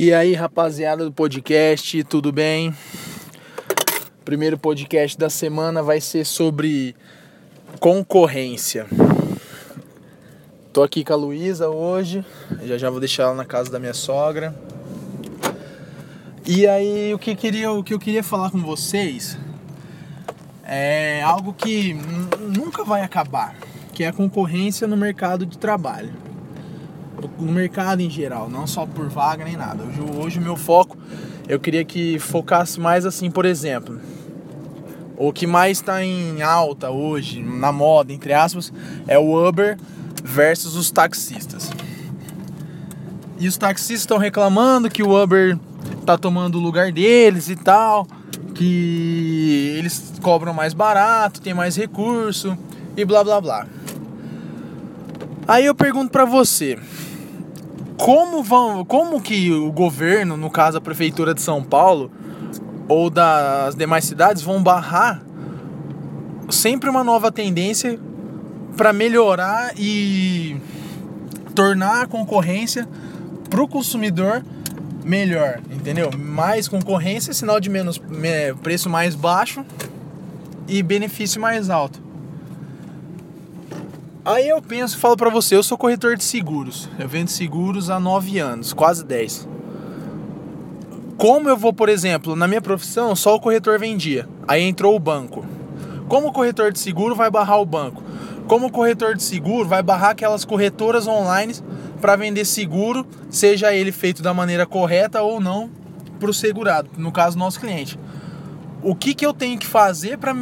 E aí, rapaziada do podcast, tudo bem? Primeiro podcast da semana vai ser sobre concorrência. Tô aqui com a Luísa hoje, já já vou deixar ela na casa da minha sogra. E aí, o que, queria, o que eu queria falar com vocês é algo que nunca vai acabar, que é a concorrência no mercado de trabalho no mercado em geral, não só por vaga nem nada. Hoje, hoje o meu foco, eu queria que focasse mais assim, por exemplo, o que mais está em alta hoje, na moda, entre aspas, é o Uber versus os taxistas. E os taxistas estão reclamando que o Uber tá tomando o lugar deles e tal, que eles cobram mais barato, tem mais recurso e blá blá blá. Aí eu pergunto para você, como vão, como que o governo, no caso a prefeitura de São Paulo ou das demais cidades vão barrar sempre uma nova tendência para melhorar e tornar a concorrência para o consumidor melhor, entendeu? Mais concorrência, sinal de menos preço mais baixo e benefício mais alto. Aí eu penso, falo para você, eu sou corretor de seguros. Eu vendo seguros há 9 anos, quase 10. Como eu vou, por exemplo, na minha profissão, só o corretor vendia. Aí entrou o banco. Como o corretor de seguro vai barrar o banco? Como o corretor de seguro vai barrar aquelas corretoras online para vender seguro, seja ele feito da maneira correta ou não para o segurado, no caso nosso cliente. O que, que eu tenho que fazer para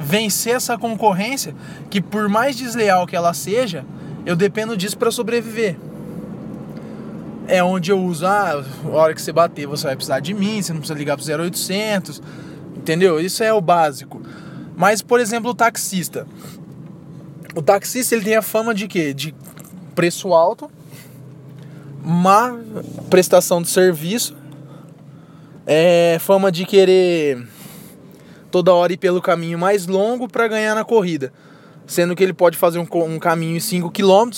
vencer essa concorrência que por mais desleal que ela seja, eu dependo disso para sobreviver. É onde eu uso, ah, a hora que você bater, você vai precisar de mim, você não precisa ligar pro 0800, entendeu? Isso é o básico. Mas, por exemplo, o taxista. O taxista ele tem a fama de quê? De preço alto, má prestação de serviço, é fama de querer toda hora ir pelo caminho mais longo para ganhar na corrida. Sendo que ele pode fazer um, um caminho em 5 km,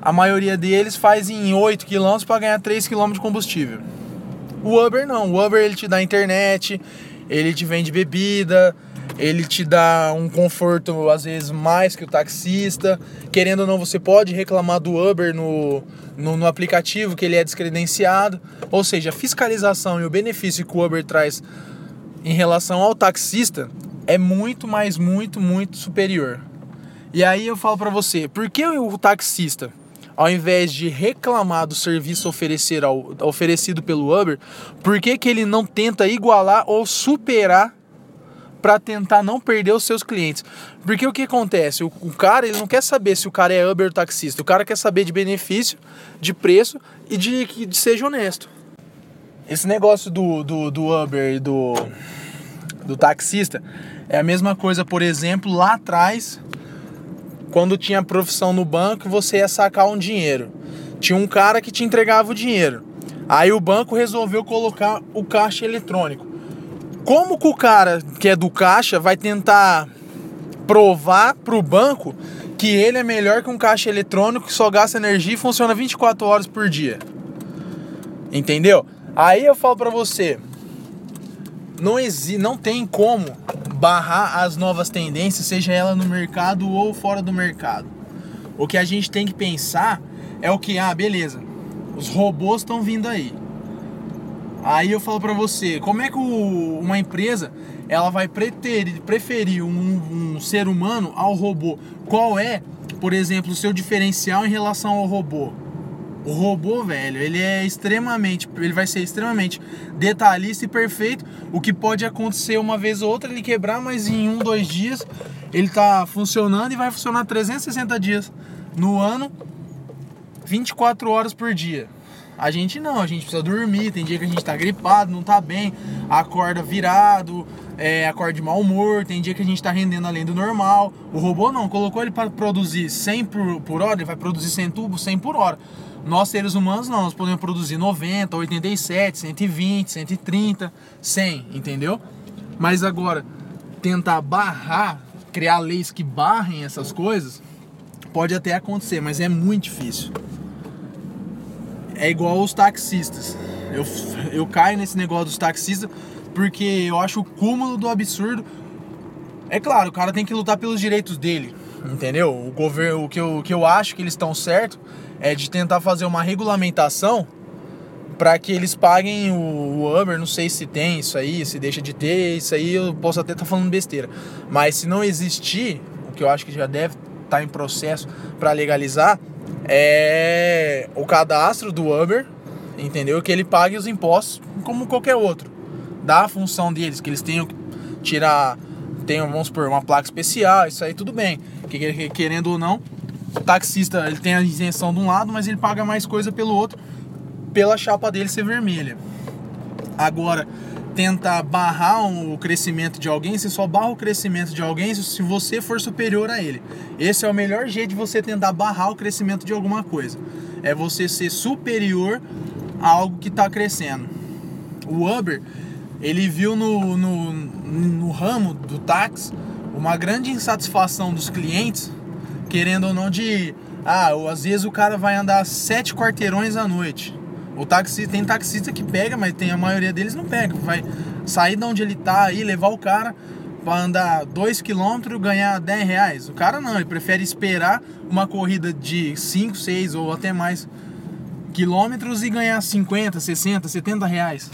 a maioria deles faz em 8 km para ganhar 3 km de combustível. O Uber não, o Uber ele te dá internet, ele te vende bebida, ele te dá um conforto às vezes mais que o taxista. Querendo ou não, você pode reclamar do Uber no, no, no, aplicativo que ele é descredenciado. Ou seja, a fiscalização e o benefício que o Uber traz em relação ao taxista é muito, mais muito, muito superior. E aí eu falo para você, por que o taxista, ao invés de reclamar do serviço oferecer ao, oferecido pelo Uber, por que, que ele não tenta igualar ou superar para tentar não perder os seus clientes? Porque o que acontece? O, o, cara ele não quer saber se o cara é Uber ou taxista, o cara quer saber de benefício, de preço e de, de seja honesto. Esse negócio do, do, do Uber e do, do taxista é a mesma coisa, por exemplo, lá atrás, quando tinha profissão no banco, você ia sacar um dinheiro. Tinha um cara que te entregava o dinheiro. Aí o banco resolveu colocar o caixa eletrônico. Como que o cara que é do caixa vai tentar provar para o banco que ele é melhor que um caixa eletrônico que só gasta energia e funciona 24 horas por dia? Entendeu? Aí eu falo para você, não exi não tem como barrar as novas tendências, seja ela no mercado ou fora do mercado. O que a gente tem que pensar é o que, ah, beleza, os robôs estão vindo aí. Aí eu falo para você, como é que o, uma empresa ela vai preterir, preferir um, um ser humano ao robô? Qual é, por exemplo, o seu diferencial em relação ao robô? O robô, velho, ele é extremamente, ele vai ser extremamente detalhista e perfeito. O que pode acontecer uma vez ou outra ele quebrar, mas em um, dois dias ele tá funcionando e vai funcionar 360 dias no ano, 24 horas por dia. A gente não, a gente precisa dormir, tem dia que a gente tá gripado, não tá bem, acorda virado, é, acorda de mau humor, tem dia que a gente tá rendendo além do normal. O robô não, colocou ele para produzir 100 por, por hora, ele vai produzir 100 tubos 100 por hora. Nós, seres humanos, não, nós podemos produzir 90, 87, 120, 130, 100, entendeu? Mas agora, tentar barrar, criar leis que barrem essas coisas, pode até acontecer, mas é muito difícil. é igual os taxistas. Eu, eu caio nesse negócio dos taxistas porque eu acho o cúmulo do absurdo. É claro, o cara tem que lutar pelos direitos dele, entendeu? O governo, o que eu, o que eu acho que eles estão certo é de tentar fazer uma regulamentação para que eles paguem o, Uber, não sei se tem isso aí, se deixa de ter, isso aí eu posso até estar tá falando besteira. Mas se não existir, o que eu acho que já deve estar tá em processo para legalizar, é o cadastro do Uber, entendeu? Que ele pague os impostos como qualquer outro. Dá a função deles, que eles tenham que tirar, tenham, vamos supor, uma placa especial, isso aí tudo bem. Que, querendo ou não, o taxista ele tem a isenção de um lado, mas ele paga mais coisa pelo outro, pela chapa dele ser vermelha. Agora, tentar barrar o crescimento de alguém, você só barra o crescimento de alguém se você for superior a ele. Esse é o melhor jeito de você tentar barrar o crescimento de alguma coisa. É você ser superior a algo que está crescendo. O Uber, ele viu no, no, no ramo do táxi uma grande insatisfação dos clientes, querendo ou não de... Ah, às vezes o cara vai andar sete quarteirões à noite o táxi tem taxista que pega, mas tem a maioria deles não pega. Vai sair de onde ele tá aí, levar o cara para andar 2 km ganhar 10 reais. O cara não, ele prefere esperar uma corrida de 5, 6 ou até mais quilômetros e ganhar 50, 60, 70 reais.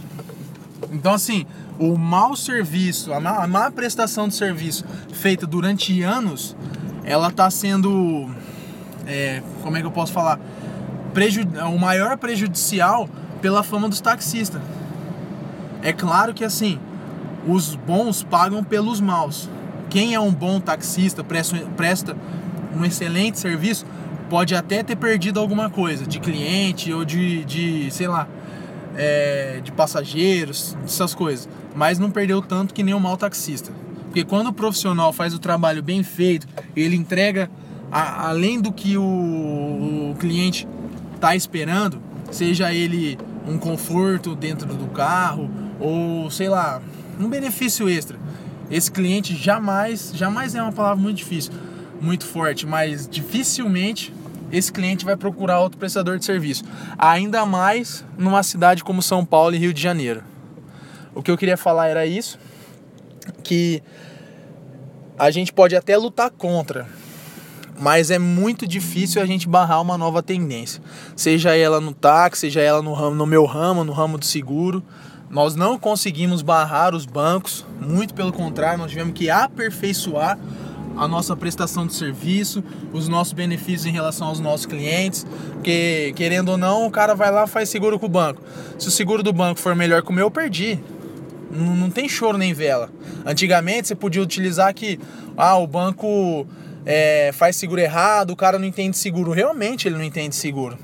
Então assim, o mau serviço, a má, a má prestação de serviço feita durante anos, ela tá sendo. É, como é que eu posso falar? o maior prejudicial pela fama dos taxistas. É claro que assim, os bons pagam pelos maus. Quem é um bom taxista, presta, presta um excelente serviço, pode até ter perdido alguma coisa de cliente ou de, de sei lá, é, de passageiros, essas coisas. Mas não perdeu tanto que nem um mau taxista. Porque quando o profissional faz o trabalho bem feito, ele entrega a, além do que o, o cliente tá esperando, seja ele um conforto dentro do carro ou sei lá, um benefício extra. Esse cliente jamais, jamais é uma palavra muito difícil, muito forte, mas dificilmente esse cliente vai procurar outro prestador de serviço, ainda mais numa cidade como São Paulo e Rio de Janeiro. O que eu queria falar era isso, que a gente pode até lutar contra, mas é muito difícil a gente barrar uma nova tendência. Seja ela no táxi, seja ela no, ramo, no meu ramo, no ramo do seguro. Nós não conseguimos barrar os bancos, muito pelo contrário, nós tivemos que aperfeiçoar a nossa prestação de serviço, os nossos benefícios em relação aos nossos clientes, porque querendo ou não, o cara vai lá faz seguro com o banco. Se o seguro do banco for melhor que o meu, eu perdi. Não, não tem choro nem vela. Antigamente você podia utilizar que ah, o banco é, faz seguro errado, o cara não entende seguro. Realmente ele não entende seguro.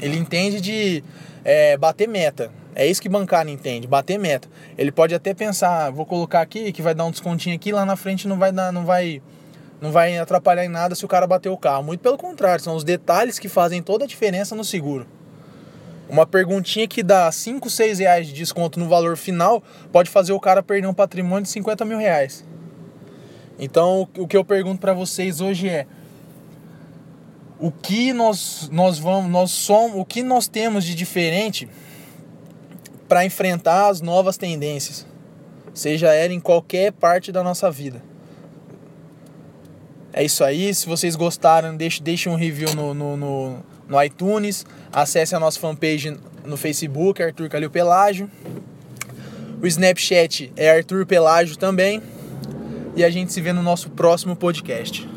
Ele entende de é, bater meta. É isso que bancário entende, bater meta. Ele pode até pensar, vou colocar aqui que vai dar um descontinho aqui, lá na frente não vai dar, não vai não vai atrapalhar em nada se o cara bater o carro. Muito pelo contrário, são os detalhes que fazem toda a diferença no seguro. Uma perguntinha que dá 5, 6 reais de desconto no valor final pode fazer o cara perder um patrimônio de 50 mil reais. Então, o que eu pergunto para vocês hoje é o que nós nós vamos nós somos, o que nós temos de diferente para enfrentar as novas tendências, seja ela em qualquer parte da nossa vida. É isso aí. Se vocês gostaram, deixe, deixe um review no, no, no, no iTunes. Acesse a nossa fanpage no Facebook, Arthur Calil Pelágio. O Snapchat é Arthur Pelágio também. E a gente se vê no nosso próximo podcast.